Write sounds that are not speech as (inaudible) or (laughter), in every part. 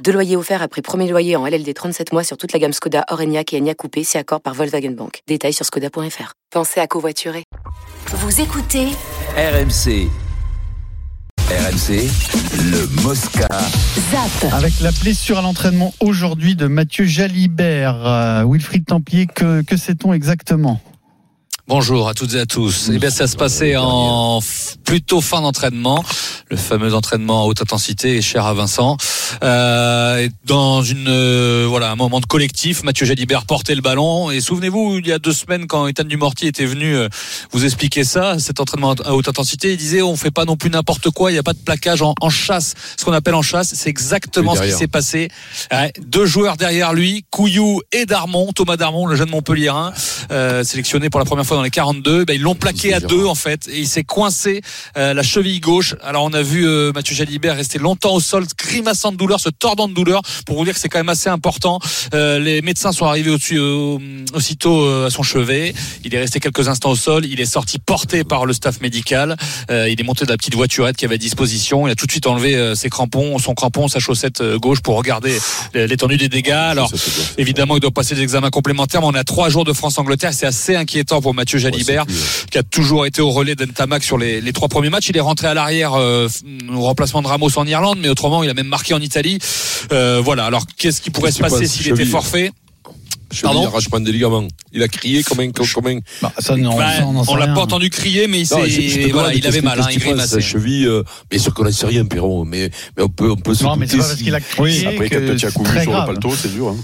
Deux loyers offerts après premier loyer en LLD 37 mois sur toute la gamme Skoda, Orenia et Enya Coupé, si accord par Volkswagen Bank. Détails sur skoda.fr. Pensez à covoiturer. Vous écoutez RMC. RMC, le Mosca. ZAP. Avec la blessure à l'entraînement aujourd'hui de Mathieu Jalibert, euh, Wilfried Templier, que, que sait-on exactement? Bonjour à toutes et à tous. Eh bien, ça se passait en plutôt fin d'entraînement, le fameux entraînement à haute intensité, cher à Vincent. Euh, dans une euh, voilà un moment de collectif, Mathieu Jalibert portait le ballon. Et souvenez-vous, il y a deux semaines, quand Ethan Dumortier était venu euh, vous expliquer ça, cet entraînement à haute intensité, il disait on fait pas non plus n'importe quoi, il n'y a pas de plaquage en, en chasse. Ce qu'on appelle en chasse, c'est exactement ce qui s'est passé. Ouais, deux joueurs derrière lui, Couillou et Darmon, Thomas Darmon, le jeune Montpellierin, euh, sélectionné pour la première fois dans les 42. Ben, ils l'ont plaqué à deux en fait et il s'est coincé euh, la cheville gauche. Alors on a vu euh, Mathieu Jalibert rester longtemps au sol, grimaçant de douleur, se tordant de douleur pour vous dire que c'est quand même assez important. Euh, les médecins sont arrivés au-dessus, euh, aussitôt à son chevet. Il est resté quelques instants au sol. Il est sorti porté par le staff médical. Il est monté de la petite voiturette qui avait à disposition. Il a tout de suite enlevé ses crampons, son crampon, sa chaussette gauche pour regarder l'étendue des dégâts. Alors évidemment, il doit passer des examens complémentaires. Mais on a trois jours de France-Angleterre. C'est assez inquiétant pour Mathieu Jalibert, qui a toujours été au relais d'Entamac sur les, les trois premiers matchs. Il est rentré à l'arrière euh, au remplacement de Ramos en Irlande, mais autrement, il a même marqué en Italie. Euh, voilà. Alors, qu'est-ce qui pourrait se passer s'il était forfait Pardon arrachement des ligaments. Il a crié comme un, comme un. Bah, ça, non, Bah, on On l'a pas entendu crier, mais il, Non, je- je voilà, il avait mal, hein, il. Sa cheville, euh, bien sûr qu'on n'en sait rien, Perron, mais, mais on peut, on peut se Non, mais c'est douter pas parce si- qu'il a crié Après, que quand tu as couru sur le grave. paletot, c'est dur. Hein.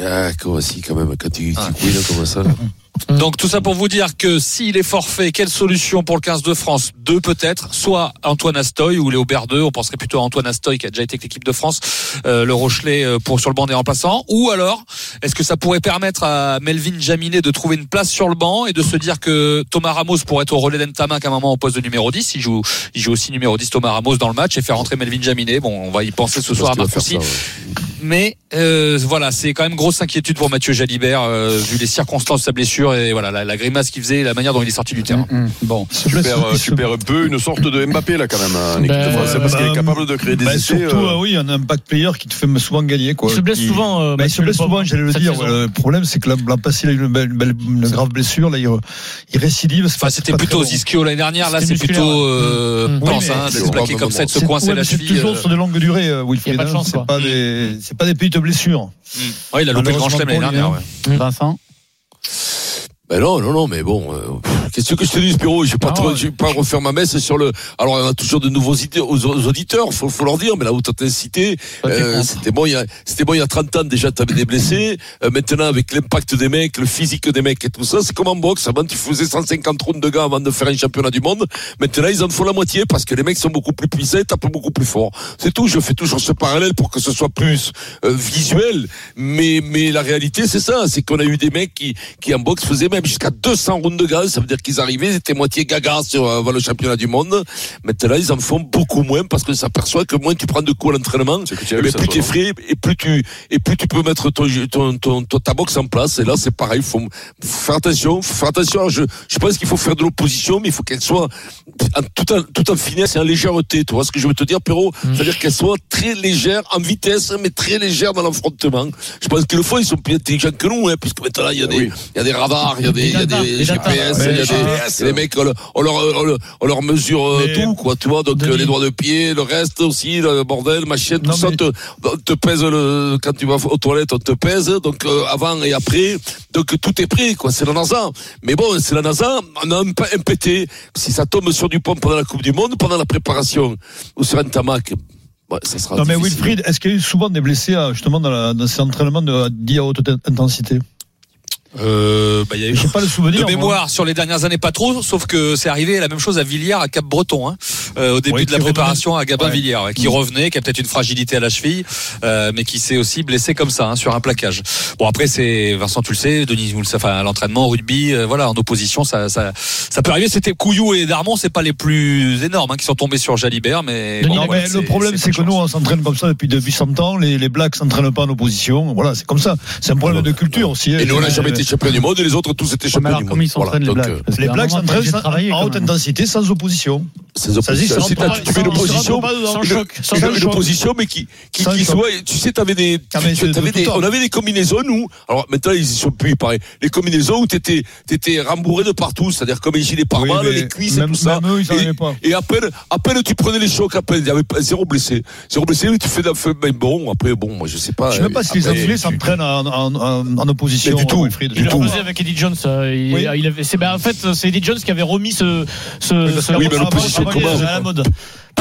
Ah, quoi, si, quand même, quand tu, tu couilles comme ça, là. (laughs) Donc tout ça pour vous dire que s'il est forfait, quelle solution pour le 15 de France? Deux peut-être, soit Antoine Astoy ou Léo Berdeux, on penserait plutôt à Antoine Astoy qui a déjà été avec l'équipe de France, euh, le Rochelet euh, pour sur le banc des remplaçants, ou alors est-ce que ça pourrait permettre à Melvin Jaminet de trouver une place sur le banc et de se dire que Thomas Ramos pourrait être au relais d'Entamac à un moment au poste de numéro 10, il joue, il joue aussi numéro 10 Thomas Ramos dans le match et faire rentrer Melvin Jaminet, bon on va y penser ce soir à ça, ouais. mais euh, voilà, c'est quand même grosse inquiétude pour Mathieu Jalibert euh, vu les circonstances de sa blessure et voilà la, la grimace qu'il faisait, et la manière dont il est sorti du terrain. Mm, mm. Bon, Tu perds, euh, peu une sorte de Mbappé là quand même équipe Ben, France. Parce qu'il est capable de créer des Bah, essais. surtout, euh, euh, oui, un back player qui te fait souvent gagner. Quoi. Il se blesse Qui- souvent. euh, Bah, il se blesse souvent, j'allais le dire. saison. Le problème, c'est que l'an passé, il a eu une, belle, une, belle- une grave blessure. Là, il, il récidive. Enfin, c'était plutôt. Ischio l'année dernière, là c'est plutôt euh, pense hein, de se plaquer comme ça, de se C'est- coincer la C'est cheville. toujours euh. sur de longues durées, euh, Wilfried. Hein. C'est pas des, c'est pas des petites blessures. Mm. Ouais, il a loupé le grand chelem l'année dernière. ouais. Vincent Ben non, non, non, mais bon, euh, qu'est-ce que je te dis, Spiro Je vais pas, trop- ouais. je vais pas refaire ma messe sur le. Alors, on a toujours de nouveaux idées aux, aux auditeurs, faut, faut leur dire, mais la haute intensité, euh, c'était bon, il y a, c'était bon il y a 30 ans déjà, t'avais des blessés. Euh, maintenant, avec l'impact des mecs, le physique des mecs et tout ça, c'est comme en boxe. Avant, tu faisais 150 rounds de gars avant de faire un championnat du monde. Maintenant, ils en font la moitié parce que les mecs sont beaucoup plus puissants et tapent beaucoup plus fort. C'est tout. Je fais toujours ce parallèle pour que ce soit plus euh, visuel. Mais, mais la réalité, c'est ça. C'est qu'on a eu des mecs qui, qui en boxe faisaient même jusqu'à 200 rounds de gaz. Ça veut dire qu'ils arrivaient, ils étaient moitié gaga sur euh, avant le championnat du monde. Maintenant, ils en font beaucoup moins parce que s'aperçoit que moins tu prends de coups à l'entraînement, C'est que tu as vu ça, plus tu es frais et plus tu et plus tu peux mettre ton, ton, ton, ton- ta boxe en place. Et là, c'est pareil. Faut faire attention. Faut faire attention. Alors, je, je pense qu'il faut faire de l'opposition, mais il faut qu'elle soit en, tout, en, tout en finesse et en légèreté. Tu vois ce que je veux te dire, Perrault? C'est-à-dire qu'elle soit très légère en vitesse, mais très légère dans l'affrontement. Je pense que le fond, ils sont plus intelligents que nous, hein, puisque maintenant, il y a des, oui. il y a des radars, il y a des, il y a des GPS, des il y a des, data. il y a des mecs, on leur, on leur, mesure euh, Mais- tout, quoi, tu vois. Donc, Denis. euh, les doigts de pied, le reste aussi, le bordel, machin, tout ça, te, on te pèse le, quand tu vas aux toilettes, on te pèse, donc, euh, avant et après. Donc, tout est prêt, quoi. C'est la NASA. Mais bon, c'est la NASA. On a un, un pété. Si ça tombe sur du pont pendant la Coupe du Monde, pendant la préparation, ou sur un tamac, ouais, ça sera Non, mais difficile. Wilfried, est-ce qu'il y a eu souvent des blessés, justement, dans, la, dans ces entraînements de, dits à haute intensité? Euh, bah, il y a eu J'ai pas le souvenir. de moi. mémoire sur les dernières années pas trop, sauf que c'est arrivé la même chose à Villiers, à Cap Breton, hein, euh, au début Ouais, de la préparation à Gabin Ouais. Villiers, ouais, qui revenait, qui a peut-être une fragilité à la cheville, euh, mais qui s'est aussi blessé comme ça hein, sur un plaquage. Bon après c'est Vincent, tu le sais, Denis, vous le savez, enfin, à l'entraînement, au rugby, euh, voilà, en opposition, ça, ça, ça peut arriver. C'était Couillou et Darmon, c'est pas les plus énormes hein, qui sont tombés sur Jalibert, mais Non, bon, voilà, mais le problème, c'est que nous, on s'entraîne comme ça depuis, depuis 100 ans. Les, les Blacks s'entraînent pas en opposition. Voilà, c'est comme ça. C'est un problème de culture aussi. Et nous, on n'a jamais été champion du monde et les autres, tous étaient mais champions du monde. comment ils s'entraînent, les Blacks euh, Les Blacks s'entraînent en haute intensité, sans opposition. Sans opposition. tu fais une opposition, une- mais qui, soit, tu sais, t'avais des, Ah, mais on avait des combinaisons, nous. Alors, maintenant, ils y sont plus, pareil. Les combinaisons où t'étais, t'étais rembourré de partout. C'est-à-dire, comme les gilets pare-balles, mais les cuisses et tout ça. même eux, ils s'en Et- avaient pas. Et à peine, à peine tu prenais les chocs, à peine, il y avait pas- zéro blessé. Zéro blessé, tu fais d'un feu, ben bon, après, bon, moi, je sais pas. Je sais même pas si les Après, Anglais tu- s'entraînent en, opposition. Mais du tout. Il tout. faisait avec Eddie Jones. euh, il, Oui. il avait, c'est, ben, en fait, c'est Eddie Jones qui avait remis ce, ce, Oui, ce- oui, à la mode.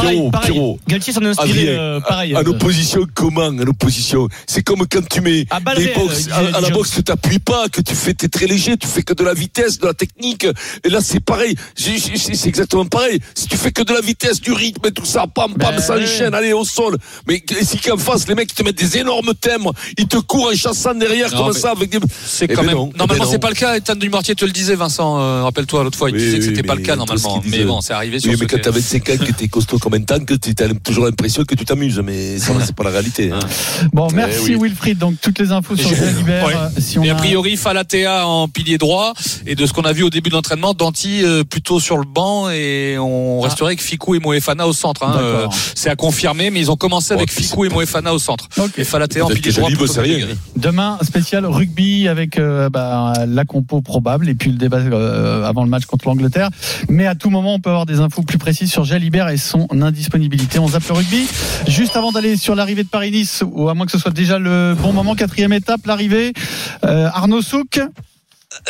Pierrot, pareil. Pierrot. Galtier s'en a inspiré, Adrien, euh, pareil. En euh, opposition, comment En opposition? C'est comme quand tu mets À les disait à, à la boxe, tu t'appuies pas, que tu fais, t'es très léger, tu fais que de la vitesse, de la technique. Et là, c'est pareil. C'est c'est exactement pareil. Si tu fais que de la vitesse, du rythme et tout ça, pam, pam, Ben, ça enchaîne, allez, au sol. Mais si qu'en face, les mecs, ils te mettent des énormes thèmes, ils te courent en chassant derrière, Non, comme ça, avec des. C'est Eh quand ben même. non, eh normalement, ben c'est non. pas le cas. Ethan Dumortier te le disait, Vincent. euh, Rappelle-toi l'autre fois, il Oui, disait que c'était pas le cas normalement. Mais bon, c'est arrivé sur mais quand t'as 25 ans, que t'es costaud (laughs) comme un tank, t'as toujours l'impression que tu t'amuses. Mais ça, c'est pas la réalité. hein. (laughs) Bon, Eh merci oui. Wilfried. Donc, toutes les infos sur (laughs) Jalibert. Ouais. euh, Si on Et a priori, Falatea en pilier droit. Et de ce qu'on a vu au début de l'entraînement, Danti euh, plutôt sur le banc. Et on resterait avec Ficou et Moefana au centre. hein. Ah. Euh, c'est à confirmer, mais ils ont commencé avec Ouais, Ficou et Moefana au centre. Ok. Et Falatea en pilier que droit. Que rien. Grégory. Demain, spécial rugby avec euh, bah, la compo probable et puis le débat euh, avant le match contre l'Angleterre. Mais à tout moment, on peut avoir des infos plus précises sur Jalibert et son indisponibilité. On zappe le rugby. Juste avant d'aller sur l'arrivée de Paris-Nice, ou à moins que ce soit déjà le bon moment, quatrième étape, l'arrivée. Euh, Arnaud Souk,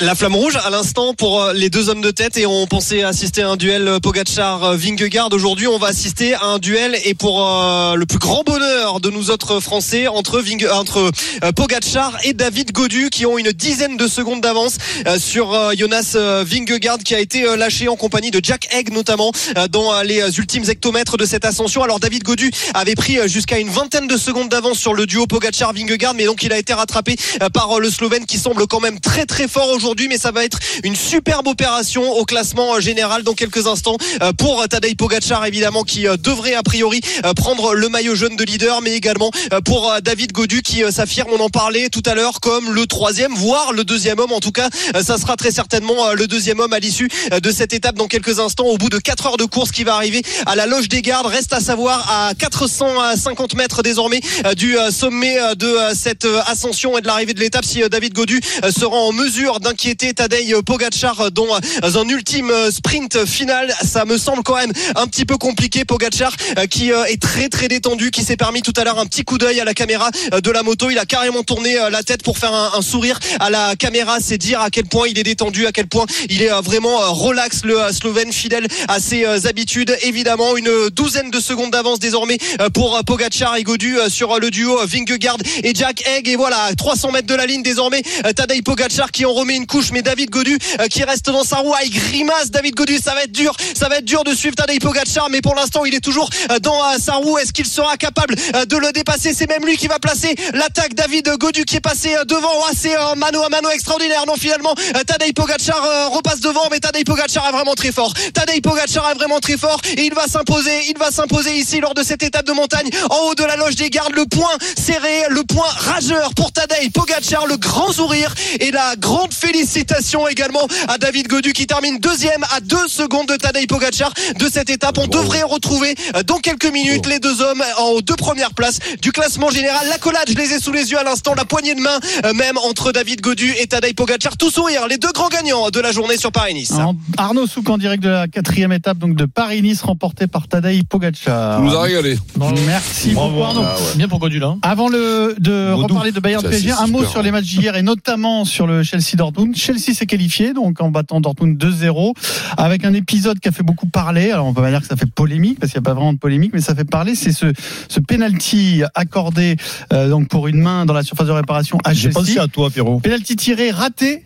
La flamme rouge à l'instant pour euh, les deux hommes de tête et on pensait assister à un duel Pogacar-Vingegaard. Aujourd'hui, on va assister à un duel et pour euh, le plus grand bonheur de nous autres Français entre, euh, Pogacar et David Godu qui ont une dizaine de secondes d'avance euh, sur euh, Jonas euh, Vingegaard qui a été euh, lâché en compagnie de Jack Egg notamment euh, dans euh, les euh, ultimes hectomètres de cette ascension. Alors David Godu avait pris euh, jusqu'à une vingtaine de secondes d'avance sur le duo Pogacar-Vingegaard mais donc il a été rattrapé euh, par euh, le Slovène qui semble quand même très très fort aujourd'hui mais ça va être une superbe opération au classement euh, général dans quelques instants euh, pour Tadej Pogacar évidemment qui euh, devrait a priori euh, prendre le maillot jaune de leader mais également euh, pour euh, David Godu qui euh, s'affirme on en parlait tout à l'heure comme le troisième voire le deuxième homme. En tout cas euh, ça sera très certainement euh, le deuxième homme à l'issue euh, de cette étape dans quelques instants au bout de 4 heures de course qui va arriver à la loge des gardes. Reste à savoir à 450 mètres désormais euh, du euh, sommet euh, de euh, cette euh, ascension et de l'arrivée de l'étape si euh, David Godu euh, sera en mesure d'inquiéter Tadej Pogacar euh, dans euh, un ultime euh, sprint final. Ça me semble quand même un petit peu compliqué Pogacar qui est très très détendu qui s'est permis tout à l'heure un petit coup d'œil à la caméra de la moto. Il a carrément tourné la tête pour faire un, sourire à la caméra. C'est dire à quel point il est détendu à quel point il est vraiment relax le Slovène fidèle à ses habitudes. Évidemment une douzaine de secondes d'avance désormais pour Pogacar et Godu sur le duo Vingegaard et Jack Egg et voilà 300 mètres de la ligne désormais Tadej Pogacar qui en remet une couche mais David Godu euh, qui reste dans sa roue il grimace. David Godu ça va être dur ça va être dur de suivre Tadej Pogacar mais pour l'instant il est toujours euh, dans euh, sa roue. Est-ce qu'il sera capable de le dépasser? C'est même lui qui va placer l'attaque. David Godu qui est passé devant. Ah, c'est un mano à mano extraordinaire. Non finalement Tadej Pogacar repasse devant mais Tadej Pogacar est vraiment très fort. Tadej Pogacar est vraiment très fort et il va s'imposer il va s'imposer ici lors de cette étape de montagne en haut de la loge des gardes. Le point serré le point rageur pour Tadej Pogacar le grand sourire et la grande félicitation également à David Godu qui termine deuxième à deux secondes de Tadej Pogacar de cette étape on devrait retrouver euh, dans quelques minutes les deux hommes en deux premières places du classement général l'accolade je les ai sous les yeux à l'instant la poignée de main euh, même entre David Godu et Tadej Pogacar tout sourire les deux grands gagnants de la journée sur Paris-Nice Arnaud Souk en direct de la quatrième étape donc de Paris-Nice remportée par Tadej Pogacar. Tu nous a régalé. Merci Bravo. beaucoup Arnaud. Ah ouais. Bien pour Godu là. hein. Avant le, de reparler de Bayern PSG, un mot sur hein. les matchs d'hier et notamment sur le Chelsea. Dortmund. Chelsea s'est qualifié, donc en battant Dortmund 2-0, avec un épisode qui a fait beaucoup parler. Alors on peut pas dire que ça fait polémique, parce qu'il n'y a pas vraiment de polémique, mais ça fait parler. C'est ce, ce penalty accordé euh, donc pour une main dans la surface de réparation à J'ai Chelsea. pensé à toi, Pierrot. Penalty tiré raté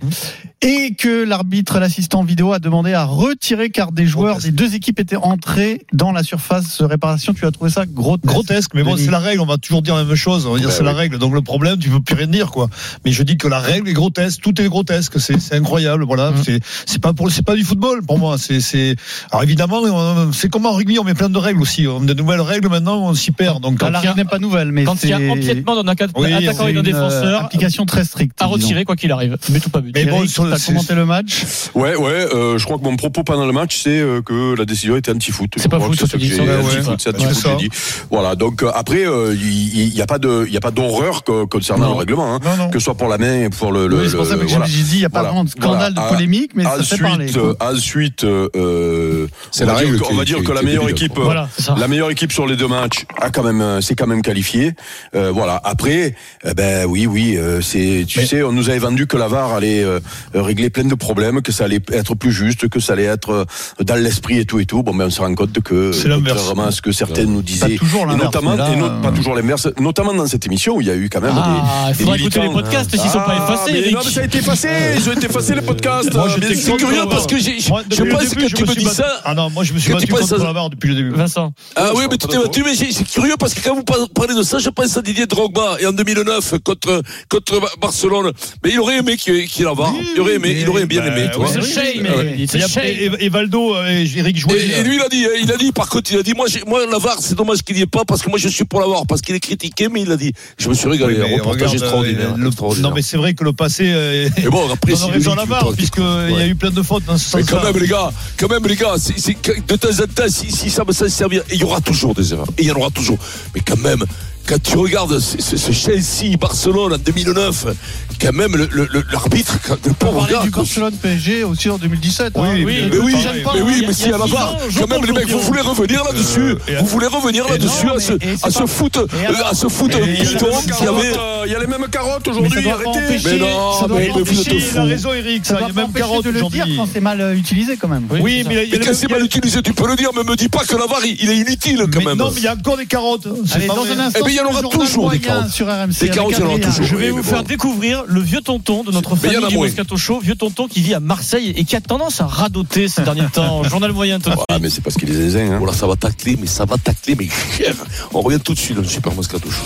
et que l'arbitre, l'assistant vidéo a demandé à retirer car des joueurs des deux équipes étaient entrés dans la surface de réparation. Tu as trouvé ça grotesque Grotesque, mais bon, c'est la règle. On va toujours dire la même chose. On va dire Ben c'est la règle. Donc le problème, tu peux plus rien dire, quoi. Mais je dis que la règle est grotesque. Tout est grotesque. C'est c'est incroyable. Voilà. Mm. C'est c'est pas pour c'est pas du football pour moi. C'est c'est alors évidemment on- c'est comme en rugby. On met plein de règles aussi. On met de nouvelles règles maintenant. On s'y perd. Donc Ah, quand La il y a- règle n'est pas nouvelle, mais Quand il y a empiètement d'un attaquant Oui, attaquant et d'un une, euh, défenseur, application très stricte. à disons. retirer quoi qu'il arrive. Mais tout pas but. Mais bon, Eric, sur le- t'as commenté le match Ouais, ouais, euh, je crois que mon propos pendant le match, c'est euh, que la décision était anti-foot. C'est pas foot, ce tu que dis, j'ai- ouais, dit. Voilà, donc euh, après, il n'y a pas de, il y a pas d'horreur concernant Non. le règlement, hein. Non, non. que ce soit pour la main et pour le. Oui, c'est pour ça que j'ai dit, il n'y a pas de scandale de polémique, mais ça fait Ensuite, parler. ensuite, C'est on la va dire règle on va dire que la meilleure équipe. Voilà, ça. la meilleure équipe sur les deux matchs a quand même, euh, c'est quand même qualifié. Euh, voilà. Après, eh ben oui, oui, euh, c'est, tu Mais- sais, on nous avait vendu que la VAR allait euh, régler plein de problèmes, que ça allait être plus juste, que ça allait être euh, dans l'esprit et tout et tout. Bon, ben on se rend compte que C'est l'inverse. contrairement à ce que certains nous disaient, Pas toujours et l'inverse, notamment, mais là, et no- euh, pas toujours l'inverse, notamment dans cette émission où il y a eu quand même Ah, des, il faudra des écouter les militants. podcasts s'ils sont pas Ah, effacés, mais Eric. non, mais ça a été effacé, ils ont été effacés les podcasts. Moi, Ah, C'est contre curieux parce que je pense que je tu me suis dis ça. Ah non, moi je me suis battu contre à- la barre depuis le début. Vincent. Ah oui, mais tu t'es battu, mais c'est curieux parce que quand vous par- parlez de ça, je pense à Didier Drogba et en 2009 contre contre Ba- Barcelone. Mais il aurait aimé qu'il qu'il la. Il aurait aimé, il aurait bien bah, aimé, mais Et, Valdo euh, et Eric jouait. Et, et lui, il a dit, il a dit, par contre, il a dit, moi, la VAR, c'est dommage qu'il n'y ait pas, parce que moi, je suis pour la VAR, parce qu'il est critiqué, mais il a dit, je me suis régalé, Oui, mais un reportage regarde, extraordinaire. euh, le- extraordinaire. Non, mais c'est vrai que le passé. euh, Mais bon, après, on si a le raison à mec, la barre, puisqu'il y a eu plein de fautes dans ce Mais sens-là. quand même, les gars, quand même, les gars, de temps en temps, si, si ça va s'en servir, il y aura toujours des erreurs, et il y en aura toujours. Mais quand même, quand tu regardes ce, ce- ce Chelsea, Barcelone en 2009, quand même, le, le- le- l'arbitre, quand- le On pauvre parlait gars, du Barcelone PSG aussi en 2017. Oui, hein. mais- Oui, mais oui, mais oui, il y a- mais il y si à la barre, quand même les mecs, Jean-Pierre. vous voulez revenir là-dessus, vous voulez revenir là-dessus, à ce, mais- c'est à ce foot, euh, à ce foot euh, y avait. Il y a les mêmes carottes aujourd'hui, arrêtez. empêcher, Mais non, ça doit mais- Il a raison, Eric. ça Ça, il y doit a même empêcher carotte de le dire aujourd'hui. quand c'est mal euh, utilisé quand même. Oui, mais quand c'est mal utilisé, tu peux le dire, mais me dis pas que la VAR, il est inutile quand même. Non, mais il y a encore des carottes. Allez, dans un instant, Eh bien, il y en aura toujours des carottes. sur RMC. Des carottes, il y en aura toujours. Je vais vous faire découvrir le vieux tonton de notre famille du. Moscato Show, vieux tonton qui vit à Marseille et qui a tendance à radoter ces derniers (laughs) temps. Journal moyen. Ah, mais c'est parce qu'il est zézin, hein. Voilà, ça va tacler, mais ça va tacler, mais cher. On revient tout de suite dans le Super Moscato Show.